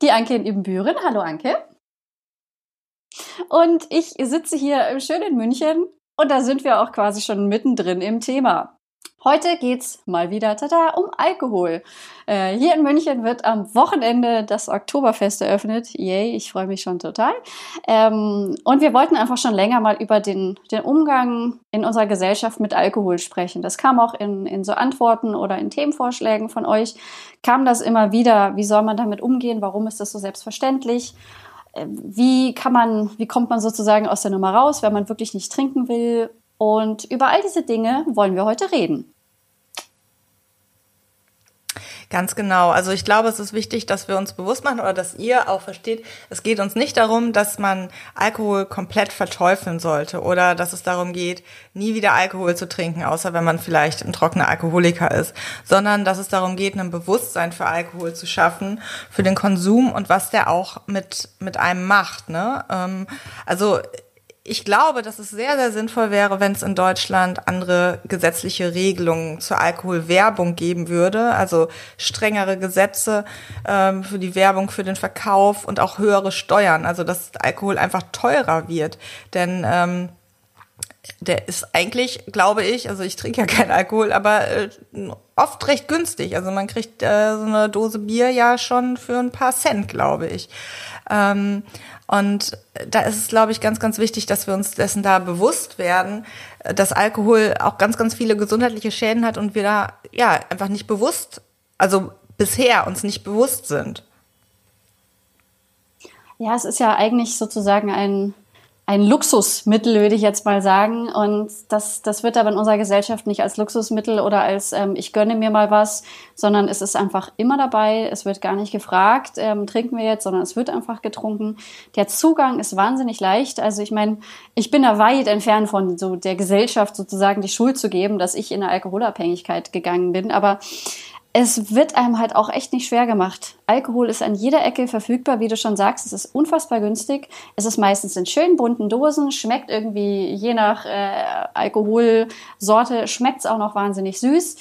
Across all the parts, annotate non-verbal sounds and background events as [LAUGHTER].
Die Anke in Ibbenbüren. Hallo Anke. Und ich sitze hier schön in München und da sind wir auch quasi schon mittendrin im Thema. Heute geht's mal wieder tada, um Alkohol. Äh, hier in München wird am Wochenende das Oktoberfest eröffnet. Yay, ich freue mich schon total. Ähm, und wir wollten einfach schon länger mal über den, den Umgang in unserer Gesellschaft mit Alkohol sprechen. Das kam auch in, in so Antworten oder in Themenvorschlägen von euch, kam das immer wieder. Wie soll man damit umgehen? Warum ist das so selbstverständlich? Äh, wie kann man, wie kommt man sozusagen aus der Nummer raus, wenn man wirklich nicht trinken will? Und über all diese Dinge wollen wir heute reden. Ganz genau. Also ich glaube, es ist wichtig, dass wir uns bewusst machen oder dass ihr auch versteht, es geht uns nicht darum, dass man Alkohol komplett verteufeln sollte oder dass es darum geht, nie wieder Alkohol zu trinken, außer wenn man vielleicht ein trockener Alkoholiker ist, sondern dass es darum geht, ein Bewusstsein für Alkohol zu schaffen, für den Konsum und was der auch mit, mit einem macht. Ne? Ähm, also ich glaube, dass es sehr, sehr sinnvoll wäre, wenn es in Deutschland andere gesetzliche Regelungen zur Alkoholwerbung geben würde, also strengere Gesetze ähm, für die Werbung, für den Verkauf und auch höhere Steuern, also dass Alkohol einfach teurer wird. Denn ähm, der ist eigentlich, glaube ich, also ich trinke ja keinen Alkohol, aber äh, oft recht günstig. Also man kriegt äh, so eine Dose Bier ja schon für ein paar Cent, glaube ich. Ähm, und da ist es, glaube ich, ganz, ganz wichtig, dass wir uns dessen da bewusst werden, dass Alkohol auch ganz, ganz viele gesundheitliche Schäden hat und wir da ja einfach nicht bewusst, also bisher uns nicht bewusst sind. Ja, es ist ja eigentlich sozusagen ein ein Luxusmittel, würde ich jetzt mal sagen. Und das, das wird aber in unserer Gesellschaft nicht als Luxusmittel oder als ähm, ich gönne mir mal was, sondern es ist einfach immer dabei. Es wird gar nicht gefragt, ähm, trinken wir jetzt, sondern es wird einfach getrunken. Der Zugang ist wahnsinnig leicht. Also ich meine, ich bin da weit entfernt von so der Gesellschaft sozusagen die Schuld zu geben, dass ich in eine Alkoholabhängigkeit gegangen bin. Aber es wird einem halt auch echt nicht schwer gemacht. Alkohol ist an jeder Ecke verfügbar, wie du schon sagst. Es ist unfassbar günstig. Es ist meistens in schönen bunten Dosen, schmeckt irgendwie je nach äh, Alkoholsorte, schmeckt es auch noch wahnsinnig süß.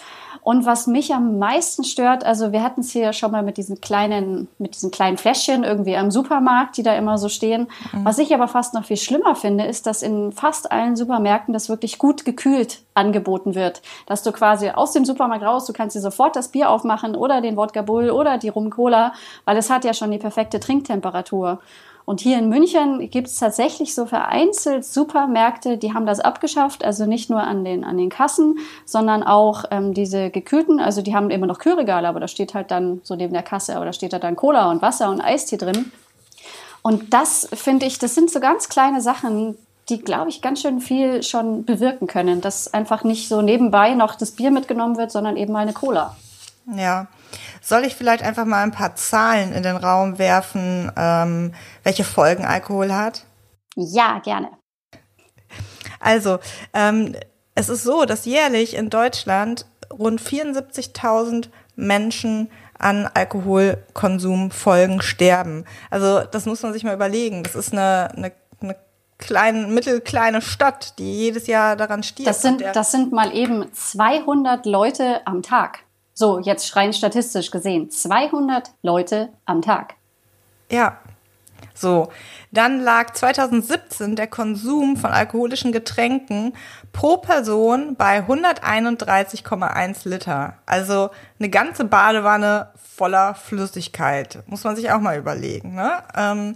Und was mich am meisten stört, also wir hatten es hier schon mal mit diesen kleinen, mit diesen kleinen Fläschchen irgendwie am Supermarkt, die da immer so stehen. Mhm. Was ich aber fast noch viel schlimmer finde, ist, dass in fast allen Supermärkten das wirklich gut gekühlt angeboten wird. Dass du quasi aus dem Supermarkt raus, du kannst dir sofort das Bier aufmachen oder den Wodka Bull oder die Rum Cola, weil es hat ja schon die perfekte Trinktemperatur. Und hier in München gibt es tatsächlich so vereinzelt Supermärkte, die haben das abgeschafft, also nicht nur an den, an den Kassen, sondern auch ähm, diese gekühlten, also die haben immer noch Kühlregale, aber da steht halt dann so neben der Kasse, aber da steht da dann Cola und Wasser und Eistee drin. Und das finde ich, das sind so ganz kleine Sachen, die, glaube ich, ganz schön viel schon bewirken können, dass einfach nicht so nebenbei noch das Bier mitgenommen wird, sondern eben mal eine Cola. Ja. Soll ich vielleicht einfach mal ein paar Zahlen in den Raum werfen, ähm, welche Folgen Alkohol hat? Ja, gerne. Also, ähm, es ist so, dass jährlich in Deutschland rund 74.000 Menschen an Alkoholkonsumfolgen sterben. Also das muss man sich mal überlegen. Das ist eine, eine, eine kleine, mittelkleine Stadt, die jedes Jahr daran stirbt. Das sind, das sind mal eben 200 Leute am Tag. So, jetzt rein statistisch gesehen, 200 Leute am Tag. Ja. So, dann lag 2017 der Konsum von alkoholischen Getränken pro Person bei 131,1 Liter. Also eine ganze Badewanne voller Flüssigkeit. Muss man sich auch mal überlegen. Ne? Ähm,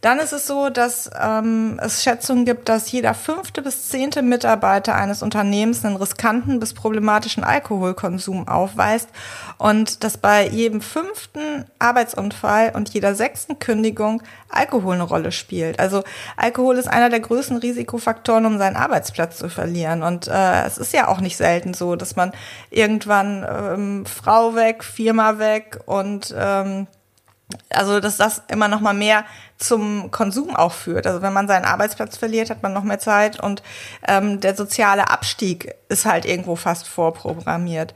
dann ist es so, dass ähm, es Schätzungen gibt, dass jeder fünfte bis zehnte Mitarbeiter eines Unternehmens einen riskanten bis problematischen Alkoholkonsum aufweist und dass bei jedem fünften Arbeitsunfall und jeder sechsten Kündigung Alkohol eine Rolle spielt. Also Alkohol ist einer der größten Risikofaktoren, um seinen Arbeitsplatz zu verlieren. Und äh, es ist ja auch nicht selten so, dass man irgendwann ähm, Frau weg, Firma weg und ähm, also dass das immer noch mal mehr zum Konsum auch führt. Also wenn man seinen Arbeitsplatz verliert, hat man noch mehr Zeit und ähm, der soziale Abstieg ist halt irgendwo fast vorprogrammiert.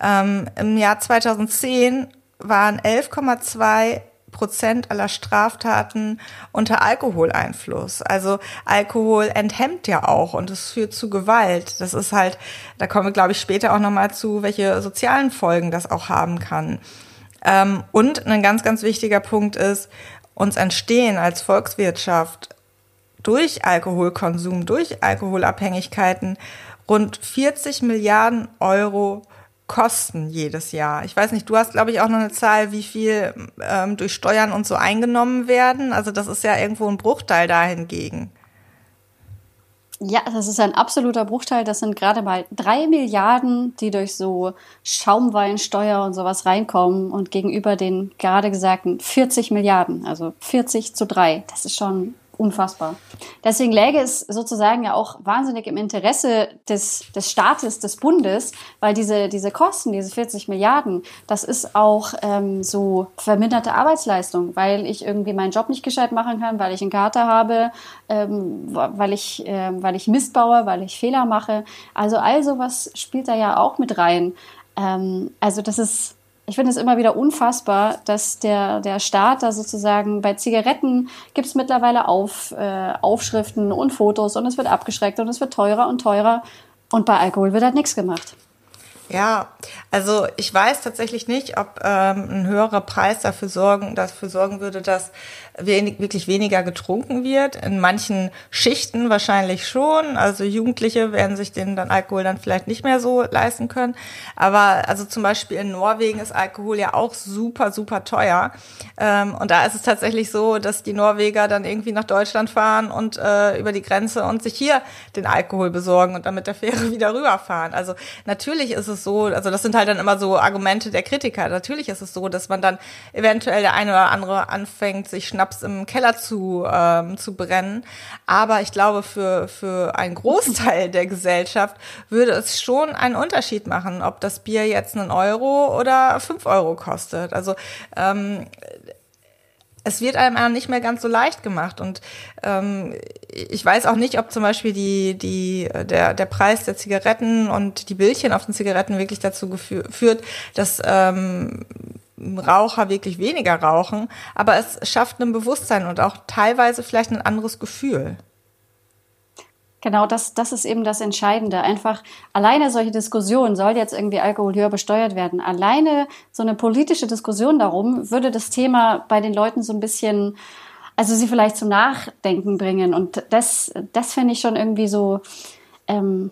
Ähm, Im Jahr 2010 waren 11,2 Prozent aller Straftaten unter Alkoholeinfluss. Also Alkohol enthemmt ja auch und es führt zu Gewalt. Das ist halt, da kommen wir, glaube ich, später auch nochmal zu, welche sozialen Folgen das auch haben kann. Ähm, und ein ganz, ganz wichtiger Punkt ist, uns entstehen als Volkswirtschaft durch Alkoholkonsum, durch Alkoholabhängigkeiten rund 40 Milliarden Euro Kosten jedes Jahr. Ich weiß nicht, du hast, glaube ich, auch noch eine Zahl, wie viel ähm, durch Steuern und so eingenommen werden. Also das ist ja irgendwo ein Bruchteil dahingegen. Ja, das ist ein absoluter Bruchteil. Das sind gerade mal drei Milliarden, die durch so Schaumweinsteuer und sowas reinkommen und gegenüber den gerade gesagten 40 Milliarden, also 40 zu drei. Das ist schon unfassbar. Deswegen läge es sozusagen ja auch wahnsinnig im Interesse des, des Staates, des Bundes, weil diese, diese Kosten, diese 40 Milliarden, das ist auch ähm, so verminderte Arbeitsleistung, weil ich irgendwie meinen Job nicht gescheit machen kann, weil ich einen Kater habe, ähm, weil, ich, äh, weil ich Mist baue, weil ich Fehler mache. Also all sowas spielt da ja auch mit rein. Ähm, also das ist ich finde es immer wieder unfassbar, dass der, der Staat da sozusagen bei Zigaretten gibt es mittlerweile auf, äh, Aufschriften und Fotos und es wird abgeschreckt und es wird teurer und teurer und bei Alkohol wird halt nichts gemacht. Ja, also ich weiß tatsächlich nicht, ob ähm, ein höherer Preis dafür sorgen, dafür sorgen würde, dass wenig, wirklich weniger getrunken wird. In manchen Schichten wahrscheinlich schon. Also Jugendliche werden sich den dann Alkohol dann vielleicht nicht mehr so leisten können. Aber also zum Beispiel in Norwegen ist Alkohol ja auch super, super teuer. Ähm, und da ist es tatsächlich so, dass die Norweger dann irgendwie nach Deutschland fahren und äh, über die Grenze und sich hier den Alkohol besorgen und dann mit der Fähre [LAUGHS] wieder rüberfahren. Also natürlich ist es so, also das sind halt dann immer so Argumente der Kritiker. Natürlich ist es so, dass man dann eventuell der eine oder andere anfängt, sich Schnaps im Keller zu, ähm, zu brennen. Aber ich glaube, für, für einen Großteil der Gesellschaft würde es schon einen Unterschied machen, ob das Bier jetzt einen Euro oder fünf Euro kostet. Also ähm, es wird einem nicht mehr ganz so leicht gemacht. Und ähm, ich weiß auch nicht, ob zum Beispiel die, die, der, der Preis der Zigaretten und die Bildchen auf den Zigaretten wirklich dazu führt, dass ähm, Raucher wirklich weniger rauchen, aber es schafft ein Bewusstsein und auch teilweise vielleicht ein anderes Gefühl. Genau, das, das ist eben das Entscheidende. Einfach alleine solche Diskussionen, soll jetzt irgendwie Alkohol höher besteuert werden? Alleine so eine politische Diskussion darum würde das Thema bei den Leuten so ein bisschen, also sie vielleicht zum Nachdenken bringen. Und das, das finde ich schon irgendwie so, ähm,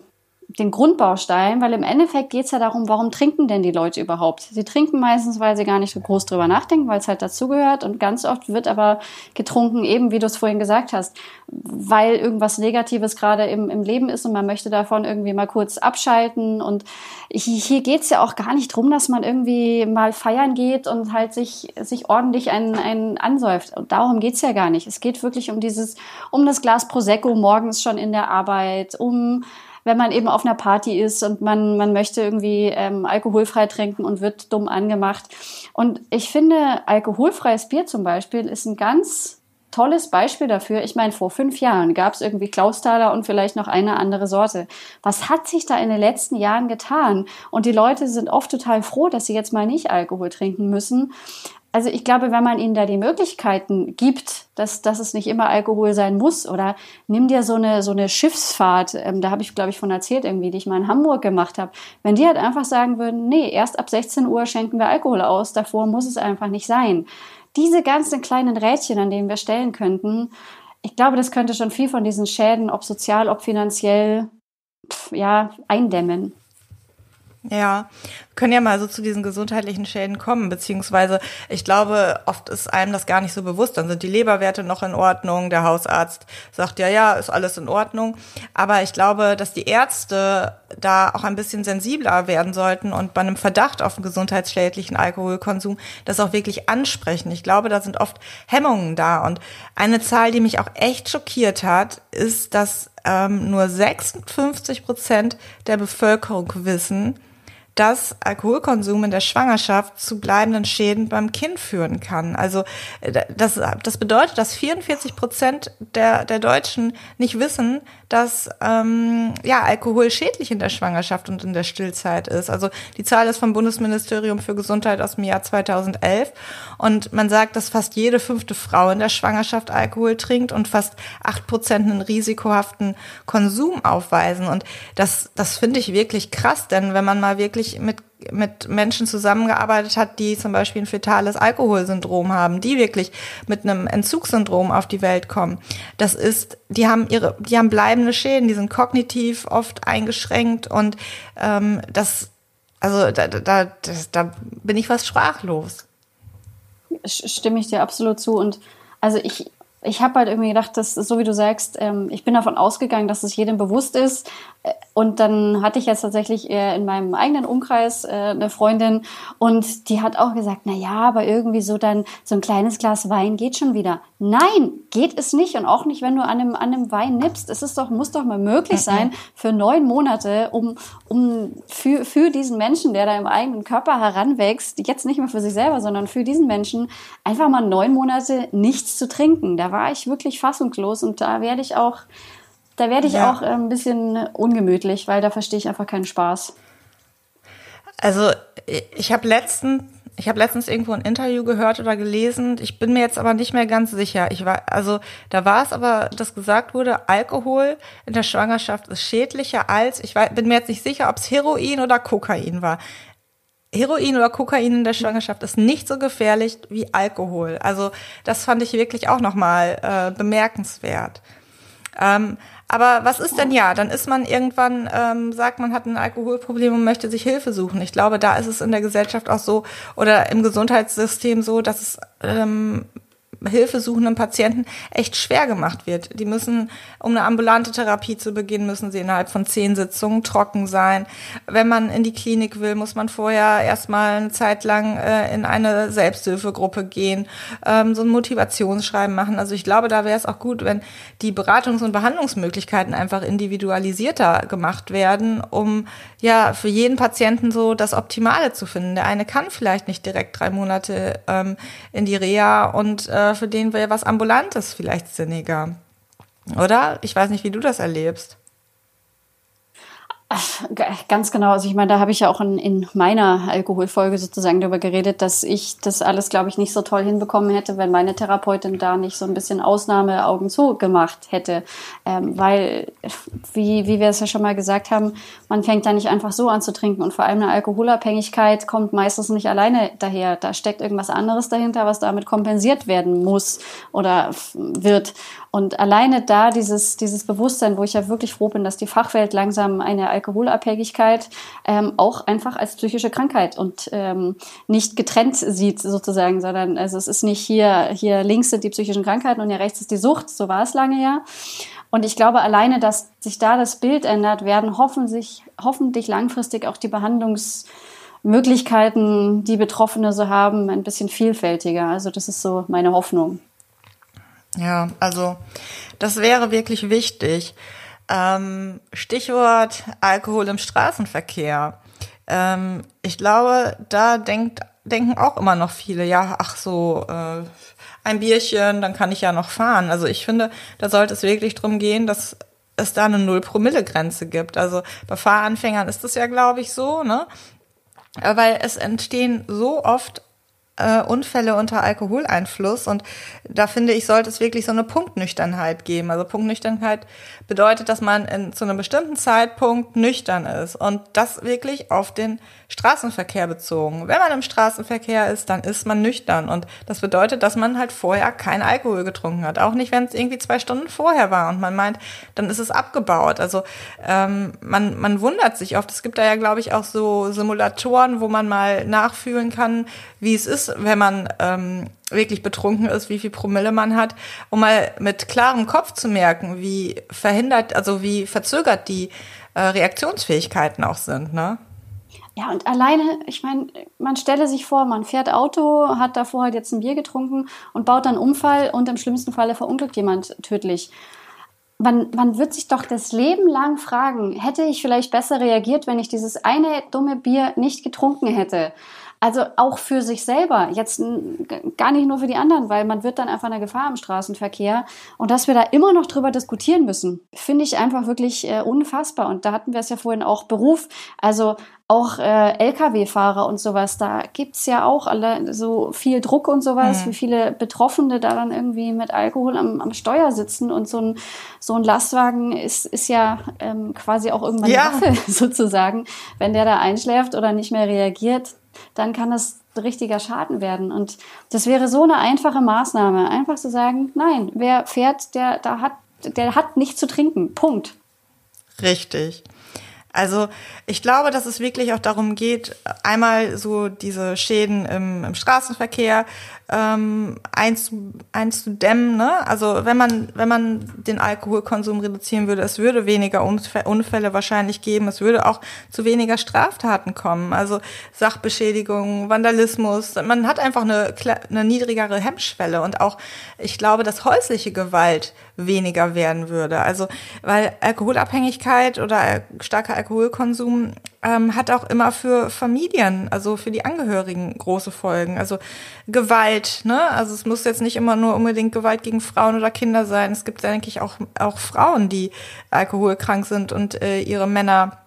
den Grundbaustein, weil im Endeffekt geht es ja darum, warum trinken denn die Leute überhaupt? Sie trinken meistens, weil sie gar nicht so groß drüber nachdenken, weil es halt dazugehört und ganz oft wird aber getrunken, eben wie du es vorhin gesagt hast, weil irgendwas Negatives gerade im, im Leben ist und man möchte davon irgendwie mal kurz abschalten und hier geht es ja auch gar nicht drum, dass man irgendwie mal feiern geht und halt sich, sich ordentlich einen, einen ansäuft. Und darum geht's ja gar nicht. Es geht wirklich um dieses, um das Glas Prosecco morgens schon in der Arbeit, um wenn man eben auf einer Party ist und man, man möchte irgendwie ähm, alkoholfrei trinken und wird dumm angemacht. Und ich finde, alkoholfreies Bier zum Beispiel ist ein ganz tolles Beispiel dafür. Ich meine, vor fünf Jahren gab es irgendwie Klausthaler und vielleicht noch eine andere Sorte. Was hat sich da in den letzten Jahren getan? Und die Leute sind oft total froh, dass sie jetzt mal nicht Alkohol trinken müssen also ich glaube, wenn man ihnen da die Möglichkeiten gibt, dass, dass es nicht immer Alkohol sein muss, oder nimm dir so eine, so eine Schiffsfahrt, ähm, da habe ich, glaube ich, von erzählt irgendwie, die ich mal in Hamburg gemacht habe. Wenn die halt einfach sagen würden, nee, erst ab 16 Uhr schenken wir Alkohol aus, davor muss es einfach nicht sein. Diese ganzen kleinen Rädchen, an denen wir stellen könnten, ich glaube, das könnte schon viel von diesen Schäden, ob sozial, ob finanziell, pf, ja, eindämmen. Ja, können ja mal so zu diesen gesundheitlichen Schäden kommen, beziehungsweise ich glaube, oft ist einem das gar nicht so bewusst. Dann sind die Leberwerte noch in Ordnung, der Hausarzt sagt ja, ja, ist alles in Ordnung. Aber ich glaube, dass die Ärzte da auch ein bisschen sensibler werden sollten und bei einem Verdacht auf einen gesundheitsschädlichen Alkoholkonsum das auch wirklich ansprechen. Ich glaube, da sind oft Hemmungen da. Und eine Zahl, die mich auch echt schockiert hat, ist, dass ähm, nur 56 Prozent der Bevölkerung wissen, dass Alkoholkonsum in der Schwangerschaft zu bleibenden Schäden beim Kind führen kann. Also äh, das, das bedeutet, dass 44 Prozent der, der Deutschen nicht wissen, dass ähm, ja, Alkohol schädlich in der Schwangerschaft und in der Stillzeit ist. Also die Zahl ist vom Bundesministerium für Gesundheit aus dem Jahr 2011 und man sagt, dass fast jede fünfte Frau in der Schwangerschaft Alkohol trinkt und fast acht Prozent einen risikohaften Konsum aufweisen. Und das, das finde ich wirklich krass, denn wenn man mal wirklich mit mit Menschen zusammengearbeitet hat, die zum Beispiel ein fetales Alkoholsyndrom haben, die wirklich mit einem Entzugssyndrom auf die Welt kommen. Das ist, die haben ihre, die haben bleibende Schäden, die sind kognitiv oft eingeschränkt und ähm, das, also da, da, das, da bin ich fast sprachlos. Stimme ich dir absolut zu und also ich ich habe halt irgendwie gedacht, dass so wie du sagst, ähm, ich bin davon ausgegangen, dass es jedem bewusst ist. Äh, und dann hatte ich jetzt tatsächlich in meinem eigenen Umkreis äh, eine Freundin und die hat auch gesagt, na ja, aber irgendwie so dann so ein kleines Glas Wein geht schon wieder. Nein, geht es nicht und auch nicht, wenn du an einem, an einem Wein nippst. Es ist doch, muss doch mal möglich sein für neun Monate, um, um für, für diesen Menschen, der da im eigenen Körper heranwächst, jetzt nicht mehr für sich selber, sondern für diesen Menschen, einfach mal neun Monate nichts zu trinken. Da war ich wirklich fassungslos und da werde ich auch da werde ich ja. auch äh, ein bisschen ungemütlich, weil da verstehe ich einfach keinen Spaß. Also ich habe letztens ich habe letztens irgendwo ein Interview gehört oder gelesen. Ich bin mir jetzt aber nicht mehr ganz sicher. Ich war, also da war es aber, dass gesagt wurde, Alkohol in der Schwangerschaft ist schädlicher als, ich war, bin mir jetzt nicht sicher, ob es Heroin oder Kokain war. Heroin oder Kokain in der Schwangerschaft ist nicht so gefährlich wie Alkohol. Also das fand ich wirklich auch nochmal äh, bemerkenswert. Ähm, aber was ist denn ja? Dann ist man irgendwann, ähm, sagt man hat ein Alkoholproblem und möchte sich Hilfe suchen. Ich glaube, da ist es in der Gesellschaft auch so oder im Gesundheitssystem so, dass es ähm, hilfesuchenden Patienten echt schwer gemacht wird. Die müssen, um eine ambulante Therapie zu beginnen, müssen sie innerhalb von zehn Sitzungen trocken sein. Wenn man in die Klinik will, muss man vorher erstmal eine Zeit lang äh, in eine Selbsthilfegruppe gehen, ähm, so ein Motivationsschreiben machen. Also ich glaube, da wäre es auch gut, wenn die Beratungs- und Behandlungsmöglichkeiten einfach individualisierter gemacht werden, um ja für jeden Patienten so das Optimale zu finden. Der eine kann vielleicht nicht direkt drei Monate ähm, in die Reha und äh, für den wäre was Ambulantes vielleicht sinniger. Oder? Ich weiß nicht, wie du das erlebst. Ganz genau. Also ich meine, da habe ich ja auch in, in meiner Alkoholfolge sozusagen darüber geredet, dass ich das alles, glaube ich, nicht so toll hinbekommen hätte, wenn meine Therapeutin da nicht so ein bisschen Ausnahme Augen zu gemacht hätte. Ähm, weil, wie, wie wir es ja schon mal gesagt haben, man fängt da nicht einfach so an zu trinken. Und vor allem eine Alkoholabhängigkeit kommt meistens nicht alleine daher. Da steckt irgendwas anderes dahinter, was damit kompensiert werden muss oder wird. Und alleine da dieses, dieses Bewusstsein, wo ich ja wirklich froh bin, dass die Fachwelt langsam eine Alkoholabhängigkeit ähm, auch einfach als psychische Krankheit und ähm, nicht getrennt sieht sozusagen, sondern also es ist nicht hier, hier links sind die psychischen Krankheiten und hier rechts ist die Sucht, so war es lange ja. Und ich glaube, alleine, dass sich da das Bild ändert, werden hoffentlich, hoffentlich langfristig auch die Behandlungsmöglichkeiten, die Betroffene so haben, ein bisschen vielfältiger. Also das ist so meine Hoffnung. Ja, also das wäre wirklich wichtig. Ähm, Stichwort Alkohol im Straßenverkehr. Ähm, ich glaube, da denkt, denken auch immer noch viele, ja, ach so, äh, ein Bierchen, dann kann ich ja noch fahren. Also ich finde, da sollte es wirklich drum gehen, dass es da eine Null-Promille-Grenze gibt. Also bei Fahranfängern ist das ja, glaube ich, so, ne? Weil es entstehen so oft äh, Unfälle unter Alkoholeinfluss. Und da finde ich, sollte es wirklich so eine Punktnüchternheit geben. Also Punktnüchternheit bedeutet, dass man in, zu einem bestimmten Zeitpunkt nüchtern ist. Und das wirklich auf den Straßenverkehr bezogen. Wenn man im Straßenverkehr ist, dann ist man nüchtern. Und das bedeutet, dass man halt vorher kein Alkohol getrunken hat. Auch nicht, wenn es irgendwie zwei Stunden vorher war und man meint, dann ist es abgebaut. Also ähm, man, man wundert sich oft. Es gibt da ja, glaube ich, auch so Simulatoren, wo man mal nachfühlen kann, wie es ist, wenn man ähm, wirklich betrunken ist, wie viel Promille man hat, um mal mit klarem Kopf zu merken, wie verhindert, also wie verzögert die äh, Reaktionsfähigkeiten auch sind, ne? Ja, und alleine, ich meine, man stelle sich vor, man fährt Auto, hat davor halt jetzt ein Bier getrunken und baut dann Unfall und im schlimmsten Falle verunglückt jemand tödlich. man, man wird sich doch das Leben lang fragen, hätte ich vielleicht besser reagiert, wenn ich dieses eine dumme Bier nicht getrunken hätte? Also auch für sich selber, jetzt gar nicht nur für die anderen, weil man wird dann einfach eine Gefahr im Straßenverkehr. Und dass wir da immer noch drüber diskutieren müssen, finde ich einfach wirklich äh, unfassbar. Und da hatten wir es ja vorhin auch Beruf. Also auch äh, Lkw-Fahrer und sowas, da gibt's ja auch alle so viel Druck und sowas, mhm. wie viele Betroffene da dann irgendwie mit Alkohol am, am Steuer sitzen und so ein, so ein Lastwagen ist, ist ja ähm, quasi auch irgendwann ja. Waffe [LAUGHS] sozusagen. Wenn der da einschläft oder nicht mehr reagiert, dann kann das richtiger Schaden werden. Und das wäre so eine einfache Maßnahme, einfach zu sagen, nein, wer fährt, der, da hat, der hat nichts zu trinken. Punkt. Richtig. Also ich glaube, dass es wirklich auch darum geht, einmal so diese Schäden im, im Straßenverkehr ähm, einzu, einzudämmen. Ne? Also wenn man, wenn man den Alkoholkonsum reduzieren würde, es würde weniger Unfälle wahrscheinlich geben, es würde auch zu weniger Straftaten kommen. Also Sachbeschädigung, Vandalismus. Man hat einfach eine, eine niedrigere Hemmschwelle und auch, ich glaube, dass häusliche Gewalt weniger werden würde. Also weil Alkoholabhängigkeit oder starker Alkoholkonsum ähm, hat auch immer für Familien, also für die Angehörigen große Folgen. Also Gewalt, ne? Also es muss jetzt nicht immer nur unbedingt Gewalt gegen Frauen oder Kinder sein. Es gibt, denke ich, auch, auch Frauen, die alkoholkrank sind und äh, ihre Männer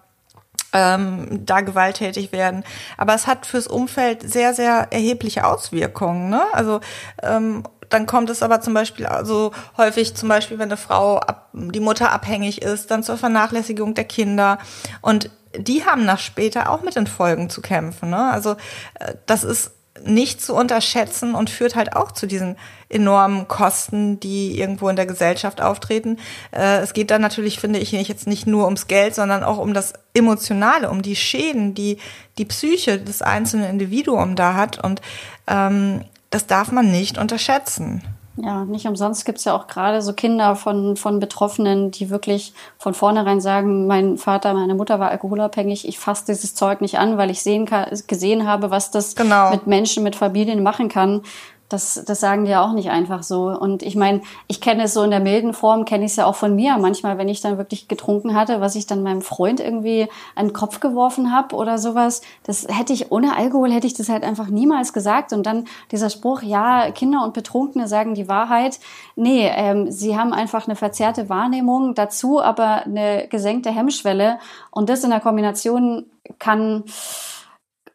ähm, da gewalttätig werden. Aber es hat fürs Umfeld sehr, sehr erhebliche Auswirkungen. Ne? Also ähm, dann kommt es aber zum Beispiel also häufig zum Beispiel, wenn eine Frau ab, die Mutter abhängig ist, dann zur Vernachlässigung der Kinder und die haben nach später auch mit den Folgen zu kämpfen. Ne? Also äh, das ist nicht zu unterschätzen und führt halt auch zu diesen enormen Kosten, die irgendwo in der Gesellschaft auftreten. Äh, es geht dann natürlich, finde ich, jetzt nicht nur ums Geld, sondern auch um das Emotionale, um die Schäden, die die Psyche des einzelnen Individuums da hat. Und ähm, das darf man nicht unterschätzen. Ja, nicht umsonst gibt es ja auch gerade so Kinder von, von Betroffenen, die wirklich von vornherein sagen, mein Vater, meine Mutter war alkoholabhängig, ich fasse dieses Zeug nicht an, weil ich sehen kann, gesehen habe, was das genau. mit Menschen, mit Familien machen kann. Das, das sagen die ja auch nicht einfach so. Und ich meine, ich kenne es so in der milden Form, kenne ich es ja auch von mir. Manchmal, wenn ich dann wirklich getrunken hatte, was ich dann meinem Freund irgendwie an den Kopf geworfen habe oder sowas, das hätte ich ohne Alkohol, hätte ich das halt einfach niemals gesagt. Und dann dieser Spruch, ja, Kinder und Betrunkene sagen die Wahrheit. Nee, ähm, sie haben einfach eine verzerrte Wahrnehmung, dazu aber eine gesenkte Hemmschwelle. Und das in der Kombination kann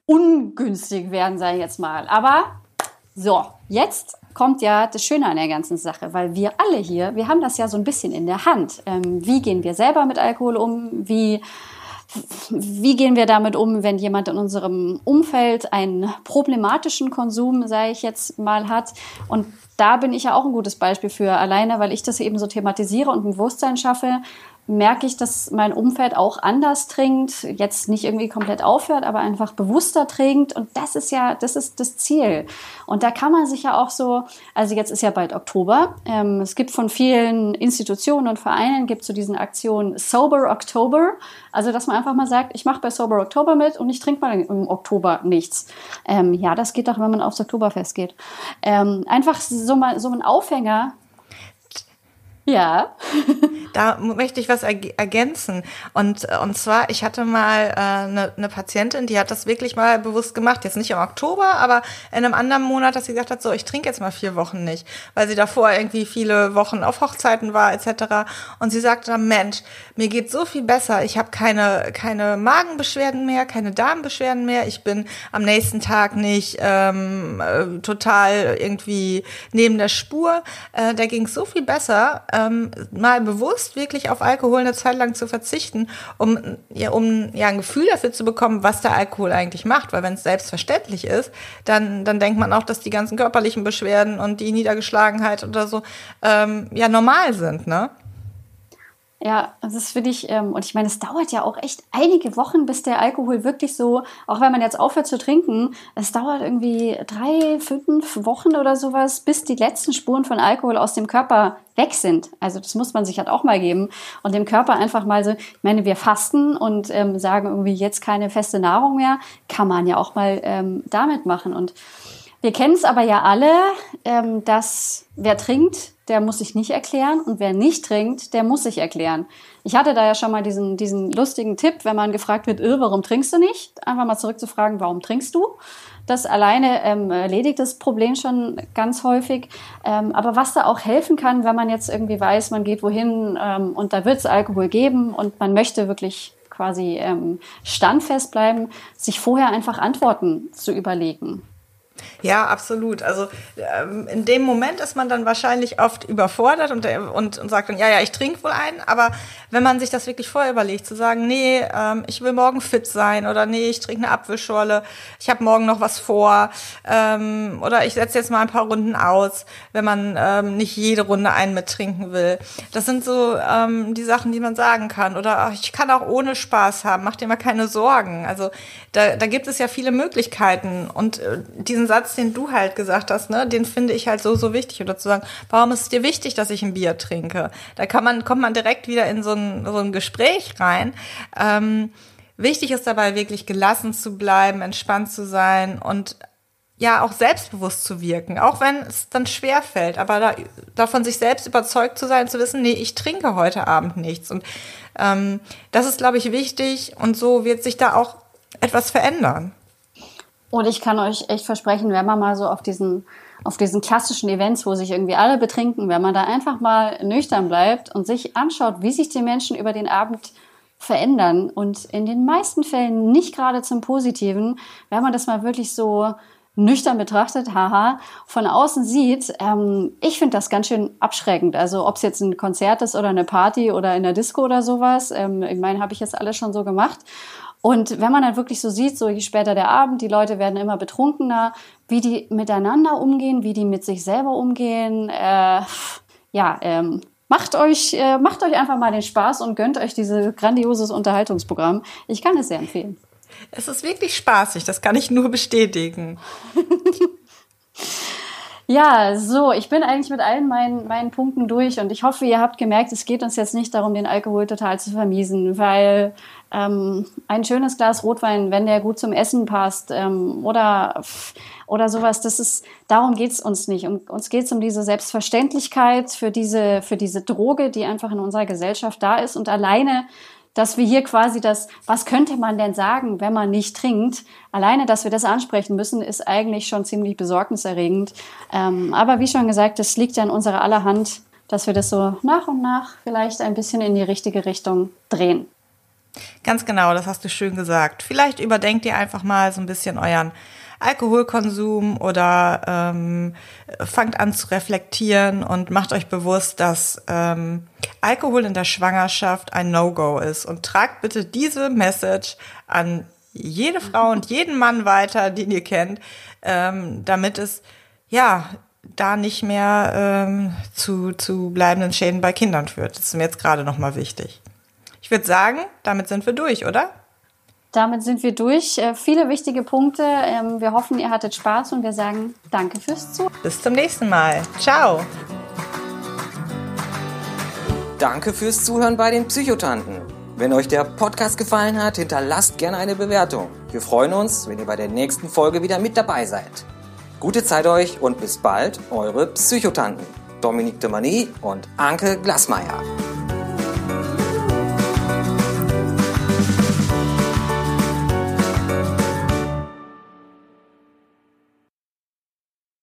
ungünstig werden, sage ich jetzt mal. Aber so, jetzt kommt ja das Schöne an der ganzen Sache, weil wir alle hier, wir haben das ja so ein bisschen in der Hand. Ähm, wie gehen wir selber mit Alkohol um? Wie, wie gehen wir damit um, wenn jemand in unserem Umfeld einen problematischen Konsum, sage ich jetzt mal, hat? Und da bin ich ja auch ein gutes Beispiel für, alleine weil ich das eben so thematisiere und ein Bewusstsein schaffe, merke ich, dass mein Umfeld auch anders trinkt, jetzt nicht irgendwie komplett aufhört, aber einfach bewusster trinkt. Und das ist ja, das ist das Ziel. Und da kann man sich ja auch so, also jetzt ist ja bald Oktober. Ähm, es gibt von vielen Institutionen und Vereinen gibt so diesen Aktion Sober October. Also, dass man einfach mal sagt, ich mache bei Sober Oktober mit und ich trinke mal im Oktober nichts. Ähm, ja, das geht doch, wenn man aufs Oktoberfest geht. Ähm, einfach so mal so ein Aufhänger, ja. da möchte ich was ergänzen. Und, und zwar, ich hatte mal äh, eine, eine Patientin, die hat das wirklich mal bewusst gemacht. Jetzt nicht im Oktober, aber in einem anderen Monat, dass sie gesagt hat, so, ich trinke jetzt mal vier Wochen nicht, weil sie davor irgendwie viele Wochen auf Hochzeiten war etc. Und sie sagte Mensch, mir geht so viel besser. Ich habe keine, keine Magenbeschwerden mehr, keine Darmbeschwerden mehr. Ich bin am nächsten Tag nicht ähm, äh, total irgendwie neben der Spur. Äh, da ging es so viel besser. Äh, ähm, mal bewusst wirklich auf Alkohol eine Zeit lang zu verzichten, um ja, um ja ein Gefühl dafür zu bekommen, was der Alkohol eigentlich macht. Weil wenn es selbstverständlich ist, dann, dann denkt man auch, dass die ganzen körperlichen Beschwerden und die Niedergeschlagenheit oder so ähm, ja normal sind, ne? Ja, das finde ich, ähm, und ich meine, es dauert ja auch echt einige Wochen, bis der Alkohol wirklich so, auch wenn man jetzt aufhört zu trinken, es dauert irgendwie drei, fünf Wochen oder sowas, bis die letzten Spuren von Alkohol aus dem Körper weg sind. Also das muss man sich halt auch mal geben und dem Körper einfach mal so, ich meine, wir fasten und ähm, sagen irgendwie jetzt keine feste Nahrung mehr, kann man ja auch mal ähm, damit machen und Wir kennen es aber ja alle, ähm, dass wer trinkt, der muss sich nicht erklären und wer nicht trinkt, der muss sich erklären. Ich hatte da ja schon mal diesen, diesen lustigen Tipp, wenn man gefragt wird, äh, warum trinkst du nicht? Einfach mal zurückzufragen, warum trinkst du? Das alleine ähm, erledigt das Problem schon ganz häufig. Ähm, aber was da auch helfen kann, wenn man jetzt irgendwie weiß, man geht wohin ähm, und da wird es Alkohol geben und man möchte wirklich quasi ähm, standfest bleiben, sich vorher einfach Antworten zu überlegen. Ja, absolut. Also ähm, in dem Moment ist man dann wahrscheinlich oft überfordert und, und, und sagt dann, ja, ja, ich trinke wohl einen. Aber wenn man sich das wirklich vorher überlegt, zu sagen, nee, ähm, ich will morgen fit sein oder nee, ich trinke eine Apfelschorle, ich habe morgen noch was vor ähm, oder ich setze jetzt mal ein paar Runden aus, wenn man ähm, nicht jede Runde einen mittrinken will. Das sind so ähm, die Sachen, die man sagen kann. Oder ach, ich kann auch ohne Spaß haben, mach dir mal keine Sorgen. Also da, da gibt es ja viele Möglichkeiten und äh, diesen Satz, den du halt gesagt hast, ne, den finde ich halt so, so wichtig. Oder zu sagen, warum ist es dir wichtig, dass ich ein Bier trinke? Da kann man, kommt man direkt wieder in so ein, so ein Gespräch rein. Ähm, wichtig ist dabei wirklich gelassen zu bleiben, entspannt zu sein und ja auch selbstbewusst zu wirken, auch wenn es dann schwer fällt, aber da, davon sich selbst überzeugt zu sein, zu wissen, nee, ich trinke heute Abend nichts. Und ähm, das ist, glaube ich, wichtig und so wird sich da auch etwas verändern. Und ich kann euch echt versprechen, wenn man mal so auf diesen, auf diesen klassischen Events, wo sich irgendwie alle betrinken, wenn man da einfach mal nüchtern bleibt und sich anschaut, wie sich die Menschen über den Abend verändern und in den meisten Fällen nicht gerade zum Positiven, wenn man das mal wirklich so nüchtern betrachtet, haha, von außen sieht, ähm, ich finde das ganz schön abschreckend. Also ob es jetzt ein Konzert ist oder eine Party oder in der Disco oder sowas, ähm, ich meine, habe ich jetzt alles schon so gemacht. Und wenn man dann wirklich so sieht, so je später der Abend, die Leute werden immer betrunkener, wie die miteinander umgehen, wie die mit sich selber umgehen, äh, ja, ähm, macht euch, äh, macht euch einfach mal den Spaß und gönnt euch dieses grandioses Unterhaltungsprogramm. Ich kann es sehr empfehlen. Es ist wirklich spaßig, das kann ich nur bestätigen. [LAUGHS] Ja, so, ich bin eigentlich mit allen meinen, meinen Punkten durch und ich hoffe, ihr habt gemerkt, es geht uns jetzt nicht darum, den Alkohol total zu vermiesen, weil ähm, ein schönes Glas Rotwein, wenn der gut zum Essen passt ähm, oder, oder sowas, das ist, darum geht's uns nicht. Um, uns geht's um diese Selbstverständlichkeit für diese, für diese Droge, die einfach in unserer Gesellschaft da ist und alleine dass wir hier quasi das, was könnte man denn sagen, wenn man nicht trinkt? Alleine, dass wir das ansprechen müssen, ist eigentlich schon ziemlich besorgniserregend. Ähm, aber wie schon gesagt, es liegt ja in unserer aller Hand, dass wir das so nach und nach vielleicht ein bisschen in die richtige Richtung drehen. Ganz genau, das hast du schön gesagt. Vielleicht überdenkt ihr einfach mal so ein bisschen euren Alkoholkonsum oder ähm, fangt an zu reflektieren und macht euch bewusst, dass ähm, Alkohol in der Schwangerschaft ein No-Go ist. Und tragt bitte diese Message an jede Frau und jeden Mann weiter, den ihr kennt, ähm, damit es ja da nicht mehr ähm, zu, zu bleibenden Schäden bei Kindern führt. Das ist mir jetzt gerade nochmal wichtig. Ich würde sagen, damit sind wir durch, oder? Damit sind wir durch. Äh, viele wichtige Punkte. Ähm, wir hoffen, ihr hattet Spaß und wir sagen Danke fürs Zuhören. Bis zum nächsten Mal. Ciao. Danke fürs Zuhören bei den Psychotanten. Wenn euch der Podcast gefallen hat, hinterlasst gerne eine Bewertung. Wir freuen uns, wenn ihr bei der nächsten Folge wieder mit dabei seid. Gute Zeit euch und bis bald, eure Psychotanten. Dominique de Mani und Anke Glasmeier.